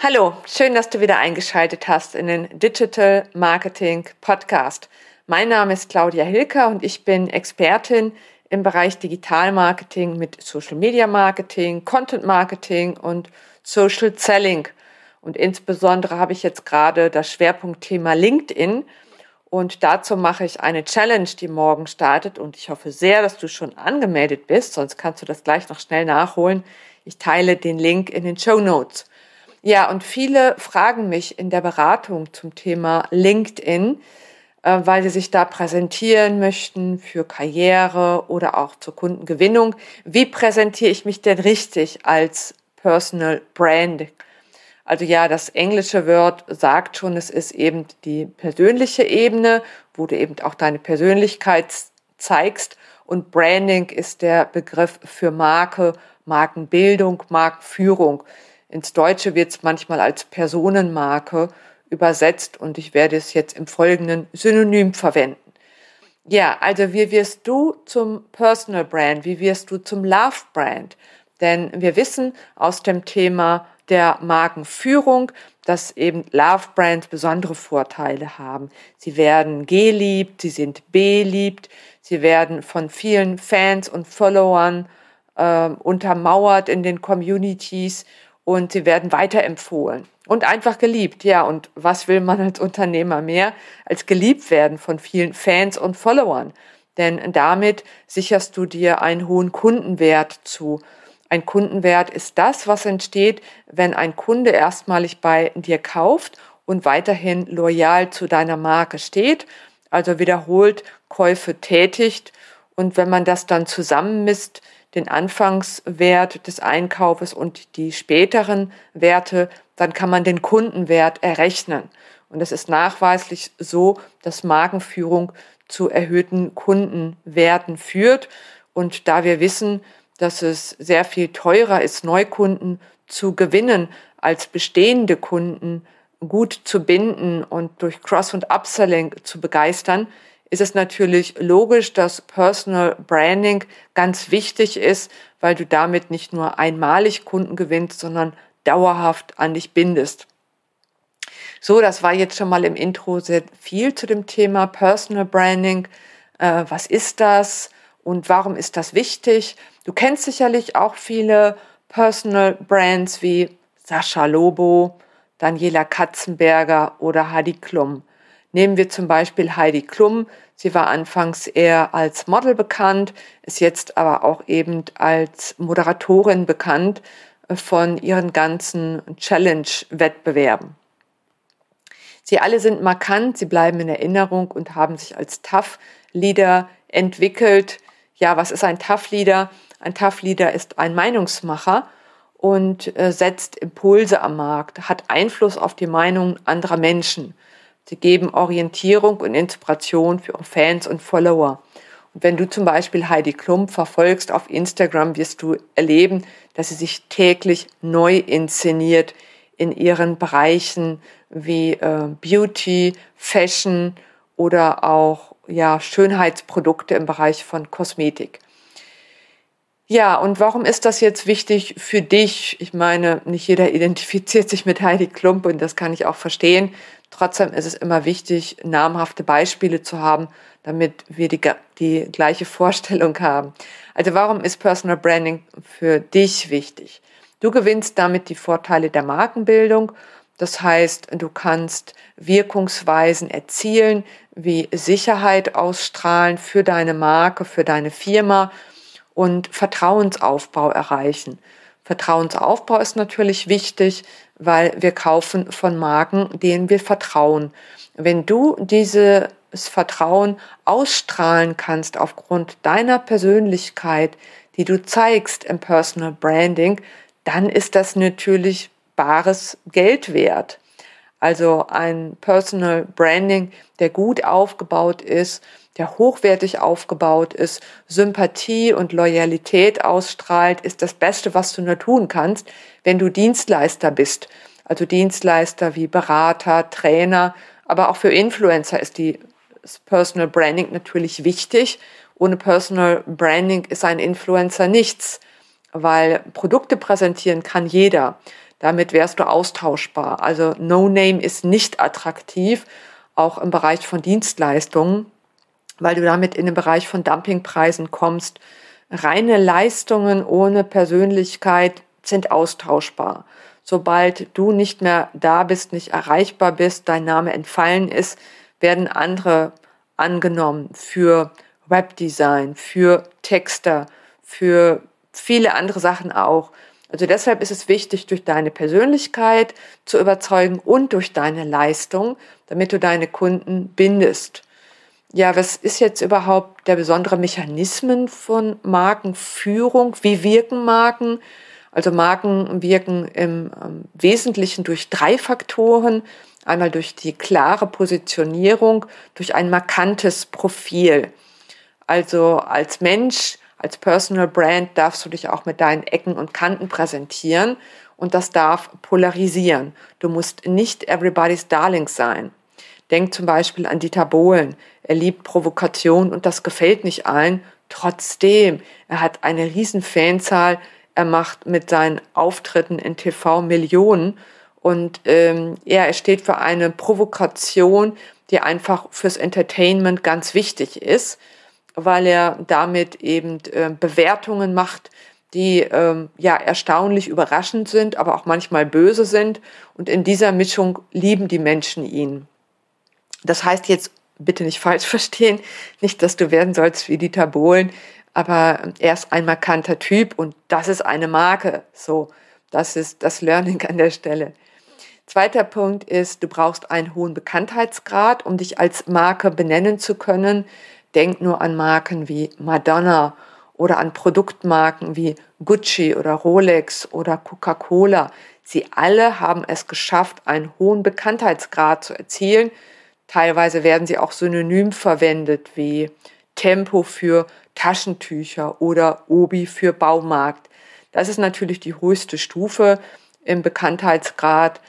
Hallo, schön, dass du wieder eingeschaltet hast in den Digital Marketing Podcast. Mein Name ist Claudia Hilker und ich bin Expertin im Bereich Digital Marketing mit Social Media Marketing, Content Marketing und Social Selling. Und insbesondere habe ich jetzt gerade das Schwerpunktthema LinkedIn. Und dazu mache ich eine Challenge, die morgen startet. Und ich hoffe sehr, dass du schon angemeldet bist, sonst kannst du das gleich noch schnell nachholen. Ich teile den Link in den Show Notes. Ja, und viele fragen mich in der Beratung zum Thema LinkedIn, äh, weil sie sich da präsentieren möchten für Karriere oder auch zur Kundengewinnung. Wie präsentiere ich mich denn richtig als Personal Brand? Also ja, das englische Wort sagt schon, es ist eben die persönliche Ebene, wo du eben auch deine Persönlichkeit zeigst. Und Branding ist der Begriff für Marke, Markenbildung, Markenführung. Ins Deutsche wird es manchmal als Personenmarke übersetzt und ich werde es jetzt im Folgenden synonym verwenden. Ja, also wie wirst du zum Personal Brand? Wie wirst du zum Love Brand? Denn wir wissen aus dem Thema der Markenführung, dass eben Love Brands besondere Vorteile haben. Sie werden geliebt, sie sind beliebt, sie werden von vielen Fans und Followern äh, untermauert in den Communities und sie werden weiterempfohlen und einfach geliebt. Ja, und was will man als Unternehmer mehr als geliebt werden von vielen Fans und Followern? Denn damit sicherst du dir einen hohen Kundenwert zu. Ein Kundenwert ist das, was entsteht, wenn ein Kunde erstmalig bei dir kauft und weiterhin loyal zu deiner Marke steht, also wiederholt Käufe tätigt. Und wenn man das dann zusammenmisst, den Anfangswert des Einkaufes und die späteren Werte, dann kann man den Kundenwert errechnen. Und es ist nachweislich so, dass Markenführung zu erhöhten Kundenwerten führt. Und da wir wissen, dass es sehr viel teurer ist, Neukunden zu gewinnen, als bestehende Kunden gut zu binden und durch Cross- und Upselling zu begeistern, ist es natürlich logisch, dass Personal Branding ganz wichtig ist, weil du damit nicht nur einmalig Kunden gewinnst, sondern dauerhaft an dich bindest. So, das war jetzt schon mal im Intro sehr viel zu dem Thema Personal Branding. Äh, was ist das und warum ist das wichtig? Du kennst sicherlich auch viele Personal Brands wie Sascha Lobo, Daniela Katzenberger oder Heidi Klum. Nehmen wir zum Beispiel Heidi Klum. Sie war anfangs eher als Model bekannt, ist jetzt aber auch eben als Moderatorin bekannt äh, von ihren ganzen Challenge-Wettbewerben. Sie alle sind markant, sie bleiben in Erinnerung und haben sich als Tough-Leader entwickelt. Ja, was ist ein Tough-Leader? Ein Tough-Leader ist ein Meinungsmacher und äh, setzt Impulse am Markt, hat Einfluss auf die Meinung anderer Menschen. Sie geben Orientierung und Inspiration für Fans und Follower. Und wenn du zum Beispiel Heidi Klum verfolgst auf Instagram, wirst du erleben, dass sie sich täglich neu inszeniert in ihren Bereichen wie äh, Beauty, Fashion oder auch ja, Schönheitsprodukte im Bereich von Kosmetik. Ja, und warum ist das jetzt wichtig für dich? Ich meine, nicht jeder identifiziert sich mit Heidi Klump und das kann ich auch verstehen. Trotzdem ist es immer wichtig, namhafte Beispiele zu haben, damit wir die, die gleiche Vorstellung haben. Also warum ist Personal Branding für dich wichtig? Du gewinnst damit die Vorteile der Markenbildung. Das heißt, du kannst Wirkungsweisen erzielen, wie Sicherheit ausstrahlen für deine Marke, für deine Firma und Vertrauensaufbau erreichen. Vertrauensaufbau ist natürlich wichtig, weil wir kaufen von Marken, denen wir vertrauen. Wenn du dieses Vertrauen ausstrahlen kannst aufgrund deiner Persönlichkeit, die du zeigst im Personal Branding, dann ist das natürlich bares Geld wert. Also ein Personal Branding, der gut aufgebaut ist, der hochwertig aufgebaut ist, Sympathie und Loyalität ausstrahlt, ist das Beste, was du nur tun kannst, wenn du Dienstleister bist. Also Dienstleister wie Berater, Trainer, aber auch für Influencer ist die Personal Branding natürlich wichtig. Ohne Personal Branding ist ein Influencer nichts, weil Produkte präsentieren kann jeder. Damit wärst du austauschbar. Also No Name ist nicht attraktiv, auch im Bereich von Dienstleistungen, weil du damit in den Bereich von Dumpingpreisen kommst. Reine Leistungen ohne Persönlichkeit sind austauschbar. Sobald du nicht mehr da bist, nicht erreichbar bist, dein Name entfallen ist, werden andere angenommen für Webdesign, für Texter, für viele andere Sachen auch. Also deshalb ist es wichtig, durch deine Persönlichkeit zu überzeugen und durch deine Leistung, damit du deine Kunden bindest. Ja, was ist jetzt überhaupt der besondere Mechanismen von Markenführung? Wie wirken Marken? Also Marken wirken im ähm, Wesentlichen durch drei Faktoren. Einmal durch die klare Positionierung, durch ein markantes Profil. Also als Mensch als Personal Brand darfst du dich auch mit deinen Ecken und Kanten präsentieren und das darf polarisieren. Du musst nicht everybody's Darling sein. Denk zum Beispiel an Dieter Bohlen. Er liebt Provokation und das gefällt nicht allen. Trotzdem, er hat eine riesen Fanzahl. Er macht mit seinen Auftritten in TV Millionen und ähm, ja, er steht für eine Provokation, die einfach fürs Entertainment ganz wichtig ist weil er damit eben äh, Bewertungen macht, die ähm, ja erstaunlich überraschend sind, aber auch manchmal böse sind. Und in dieser Mischung lieben die Menschen ihn. Das heißt jetzt bitte nicht falsch verstehen, nicht, dass du werden sollst wie Dieter Bohlen, aber er ist ein markanter Typ und das ist eine Marke. So, das ist das Learning an der Stelle. Zweiter Punkt ist, du brauchst einen hohen Bekanntheitsgrad, um dich als Marke benennen zu können. Denk nur an Marken wie Madonna oder an Produktmarken wie Gucci oder Rolex oder Coca-Cola. Sie alle haben es geschafft, einen hohen Bekanntheitsgrad zu erzielen. Teilweise werden sie auch synonym verwendet wie Tempo für Taschentücher oder Obi für Baumarkt. Das ist natürlich die höchste Stufe im Bekanntheitsgrad.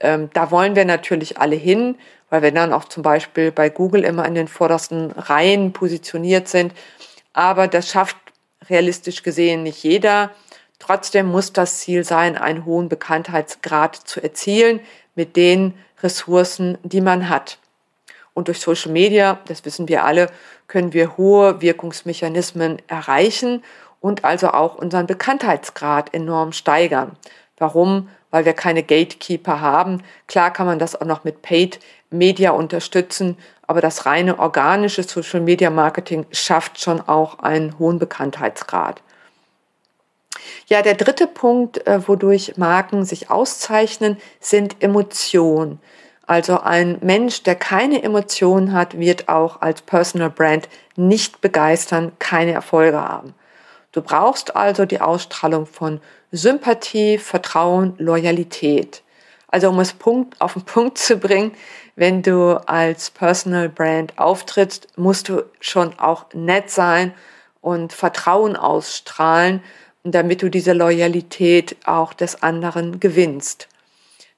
Ähm, da wollen wir natürlich alle hin weil wir dann auch zum Beispiel bei Google immer in den vordersten Reihen positioniert sind. Aber das schafft realistisch gesehen nicht jeder. Trotzdem muss das Ziel sein, einen hohen Bekanntheitsgrad zu erzielen mit den Ressourcen, die man hat. Und durch Social Media, das wissen wir alle, können wir hohe Wirkungsmechanismen erreichen und also auch unseren Bekanntheitsgrad enorm steigern. Warum? Weil wir keine Gatekeeper haben. Klar kann man das auch noch mit Paid Media unterstützen, aber das reine organische Social Media Marketing schafft schon auch einen hohen Bekanntheitsgrad. Ja, der dritte Punkt, äh, wodurch Marken sich auszeichnen, sind Emotionen. Also ein Mensch, der keine Emotionen hat, wird auch als Personal Brand nicht begeistern, keine Erfolge haben. Du brauchst also die Ausstrahlung von Sympathie, Vertrauen, Loyalität. Also um es Punkt auf den Punkt zu bringen, wenn du als Personal Brand auftrittst, musst du schon auch nett sein und Vertrauen ausstrahlen, damit du diese Loyalität auch des anderen gewinnst.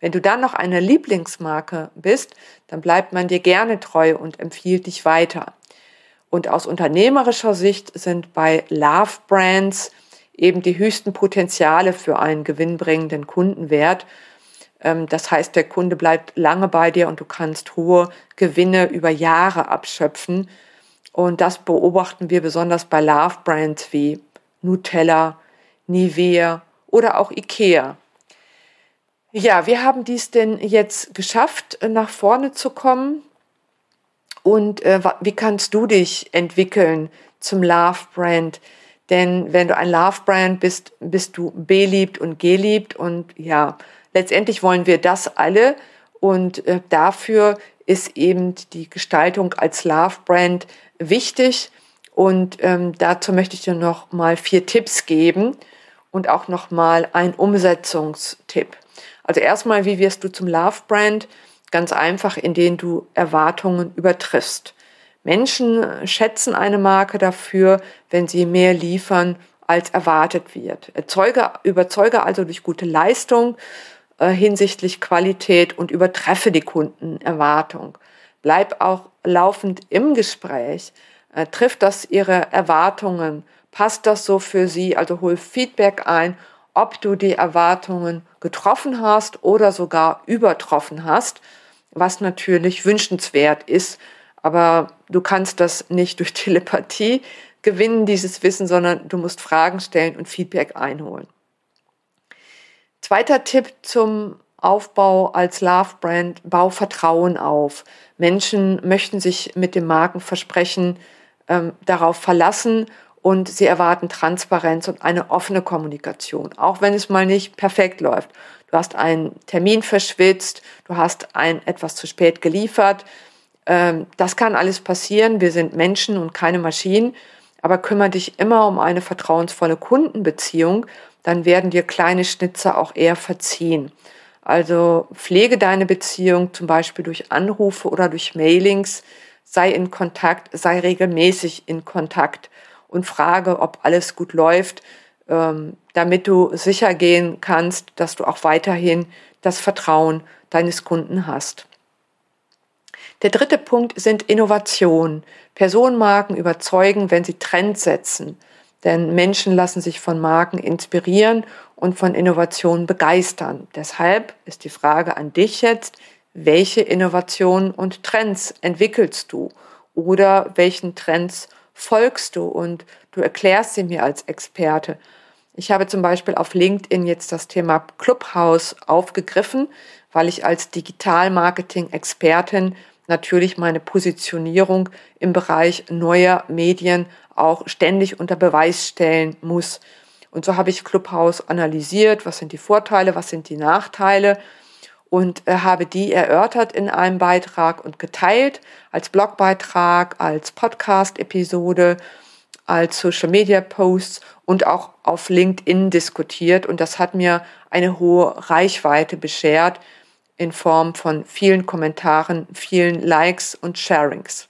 Wenn du dann noch eine Lieblingsmarke bist, dann bleibt man dir gerne treu und empfiehlt dich weiter. Und aus unternehmerischer Sicht sind bei Love Brands eben die höchsten Potenziale für einen gewinnbringenden Kundenwert ähm, das heißt, der Kunde bleibt lange bei dir und du kannst hohe Gewinne über Jahre abschöpfen. Und das beobachten wir besonders bei Love Brands wie Nutella, Nivea oder auch Ikea. Ja, wir haben dies denn jetzt geschafft, nach vorne zu kommen. Und äh, wie kannst du dich entwickeln zum Love Brand? Denn wenn du ein Love Brand bist, bist du beliebt und geliebt und ja, letztendlich wollen wir das alle und äh, dafür ist eben die Gestaltung als Love Brand wichtig. Und ähm, dazu möchte ich dir noch mal vier Tipps geben und auch noch mal ein Umsetzungstipp. Also erstmal, wie wirst du zum Love Brand? Ganz einfach, indem du Erwartungen übertriffst. Menschen schätzen eine Marke dafür, wenn sie mehr liefern, als erwartet wird. Erzeuge, überzeuge also durch gute Leistung äh, hinsichtlich Qualität und übertreffe die Kundenerwartung. Bleib auch laufend im Gespräch. Äh, trifft das Ihre Erwartungen? Passt das so für Sie? Also hol Feedback ein, ob du die Erwartungen getroffen hast oder sogar übertroffen hast, was natürlich wünschenswert ist. Aber du kannst das nicht durch Telepathie gewinnen, dieses Wissen, sondern du musst Fragen stellen und Feedback einholen. Zweiter Tipp zum Aufbau als Love Brand, bau Vertrauen auf. Menschen möchten sich mit dem Markenversprechen ähm, darauf verlassen und sie erwarten Transparenz und eine offene Kommunikation, auch wenn es mal nicht perfekt läuft. Du hast einen Termin verschwitzt, du hast ein etwas zu spät geliefert. Ähm, das kann alles passieren. Wir sind Menschen und keine Maschinen. Aber kümmere dich immer um eine vertrauensvolle Kundenbeziehung, dann werden dir kleine Schnitzer auch eher verziehen. Also pflege deine Beziehung zum Beispiel durch Anrufe oder durch Mailings, sei in Kontakt, sei regelmäßig in Kontakt und frage, ob alles gut läuft, ähm, damit du sicher gehen kannst, dass du auch weiterhin das Vertrauen deines Kunden hast. Der dritte Punkt sind Innovationen. Personenmarken überzeugen, wenn sie Trends setzen. Denn Menschen lassen sich von Marken inspirieren und von Innovationen begeistern. Deshalb ist die Frage an dich jetzt, welche Innovationen und Trends entwickelst du oder welchen Trends folgst du und du erklärst sie mir als Experte. Ich habe zum Beispiel auf LinkedIn jetzt das Thema Clubhouse aufgegriffen, weil ich als Digital-Marketing-Expertin natürlich meine Positionierung im Bereich neuer Medien auch ständig unter Beweis stellen muss. Und so habe ich Clubhouse analysiert, was sind die Vorteile, was sind die Nachteile und äh, habe die erörtert in einem Beitrag und geteilt als Blogbeitrag, als Podcast-Episode, als Social-Media-Posts und auch auf LinkedIn diskutiert. Und das hat mir eine hohe Reichweite beschert in Form von vielen Kommentaren, vielen Likes und Sharings.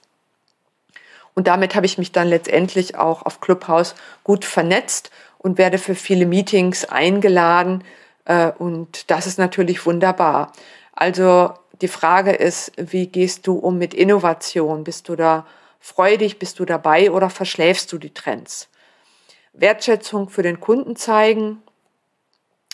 Und damit habe ich mich dann letztendlich auch auf Clubhouse gut vernetzt und werde für viele Meetings eingeladen. Äh, und das ist natürlich wunderbar. Also die Frage ist, wie gehst du um mit Innovation? Bist du da freudig, bist du dabei oder verschläfst du die Trends? Wertschätzung für den Kunden zeigen.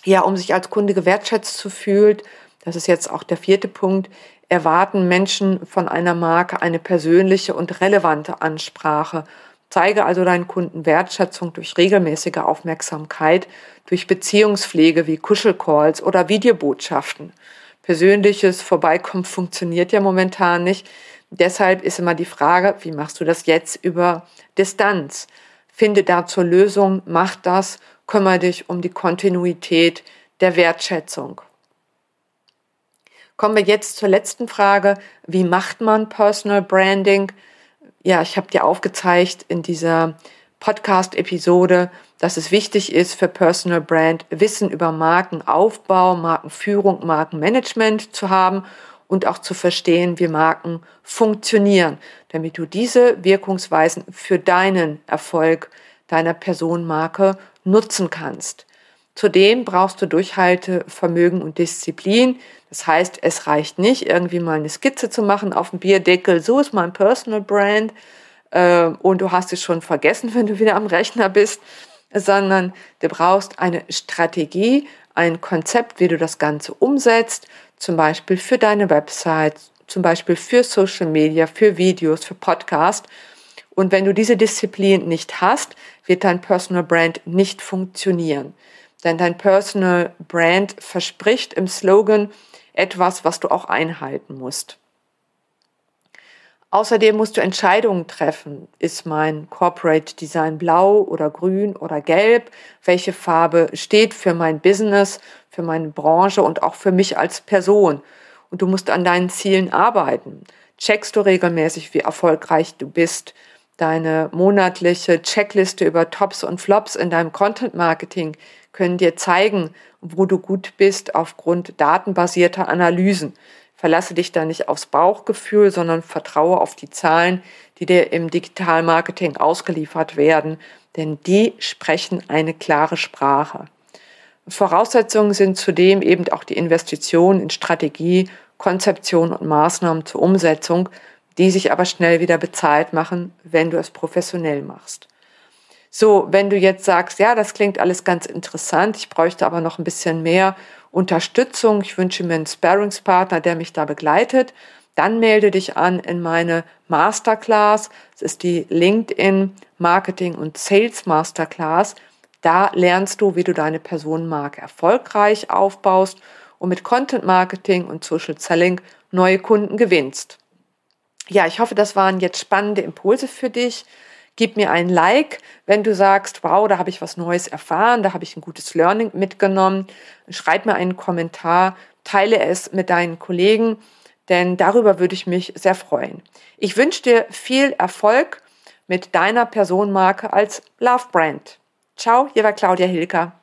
Ja, um sich als Kunde gewertschätzt zu fühlen, das ist jetzt auch der vierte Punkt, erwarten Menschen von einer Marke eine persönliche und relevante Ansprache Zeige also deinen Kunden Wertschätzung durch regelmäßige Aufmerksamkeit, durch Beziehungspflege wie Kuschelcalls oder Videobotschaften. Persönliches Vorbeikommen funktioniert ja momentan nicht. Deshalb ist immer die Frage, wie machst du das jetzt über Distanz? Finde dazu Lösung, mach das, kümmere dich um die Kontinuität der Wertschätzung. Kommen wir jetzt zur letzten Frage. Wie macht man Personal Branding? ja, ich habe dir aufgezeigt in dieser Podcast-Episode, dass es wichtig ist für Personal Brand Wissen über Markenaufbau, Markenführung, Markenmanagement zu haben und auch zu verstehen, wie Marken funktionieren, damit du diese Wirkungsweisen für deinen Erfolg deiner Personenmarke nutzen kannst. Zudem brauchst du Durchhaltevermögen und Disziplin. Das heißt, es reicht nicht, irgendwie mal eine Skizze zu machen auf dem Bierdeckel. So ist mein Personal Brand. Äh, und du hast es schon vergessen, wenn du wieder am Rechner bist. Sondern du brauchst eine Strategie, ein Konzept, wie du das Ganze umsetzt. Zum Beispiel für deine Website, zum Beispiel für Social Media, für Videos, für Podcast. Und wenn du diese Disziplin nicht hast, wird dein Personal Brand nicht funktionieren. Denn dein Personal Brand verspricht im Slogan etwas, was du auch einhalten musst. Außerdem musst du Entscheidungen treffen. Ist mein Corporate Design blau oder grün oder gelb? Welche Farbe steht für mein Business, für meine Branche und auch für mich als Person? Und du musst an deinen Zielen arbeiten. Checkst du regelmäßig, wie erfolgreich du bist? Deine monatliche Checkliste über Tops und Flops in deinem Content Marketing können dir zeigen, wo du gut bist aufgrund datenbasierter Analysen. Verlasse dich da nicht aufs Bauchgefühl, sondern vertraue auf die Zahlen, die dir im Digitalmarketing ausgeliefert werden, denn die sprechen eine klare Sprache. Voraussetzungen sind zudem eben auch die Investition in Strategie, Konzeption und Maßnahmen zur Umsetzung, die sich aber schnell wieder bezahlt machen, wenn du es professionell machst. So, wenn du jetzt sagst, ja, das klingt alles ganz interessant, ich bräuchte aber noch ein bisschen mehr Unterstützung, ich wünsche mir einen Sparringspartner, der mich da begleitet, dann melde dich an in meine Masterclass. Es ist die LinkedIn Marketing und Sales Masterclass. Da lernst du, wie du deine Personenmarke erfolgreich aufbaust und mit Content Marketing und Social Selling neue Kunden gewinnst. Ja, ich hoffe, das waren jetzt spannende Impulse für dich. Gib mir ein Like, wenn du sagst, wow, da habe ich was Neues erfahren, da habe ich ein gutes Learning mitgenommen. Schreib mir einen Kommentar, teile es mit deinen Kollegen, denn darüber würde ich mich sehr freuen. Ich wünsche dir viel Erfolg mit deiner Personenmarke als Love Brand. Ciao, hier war Claudia Hilker.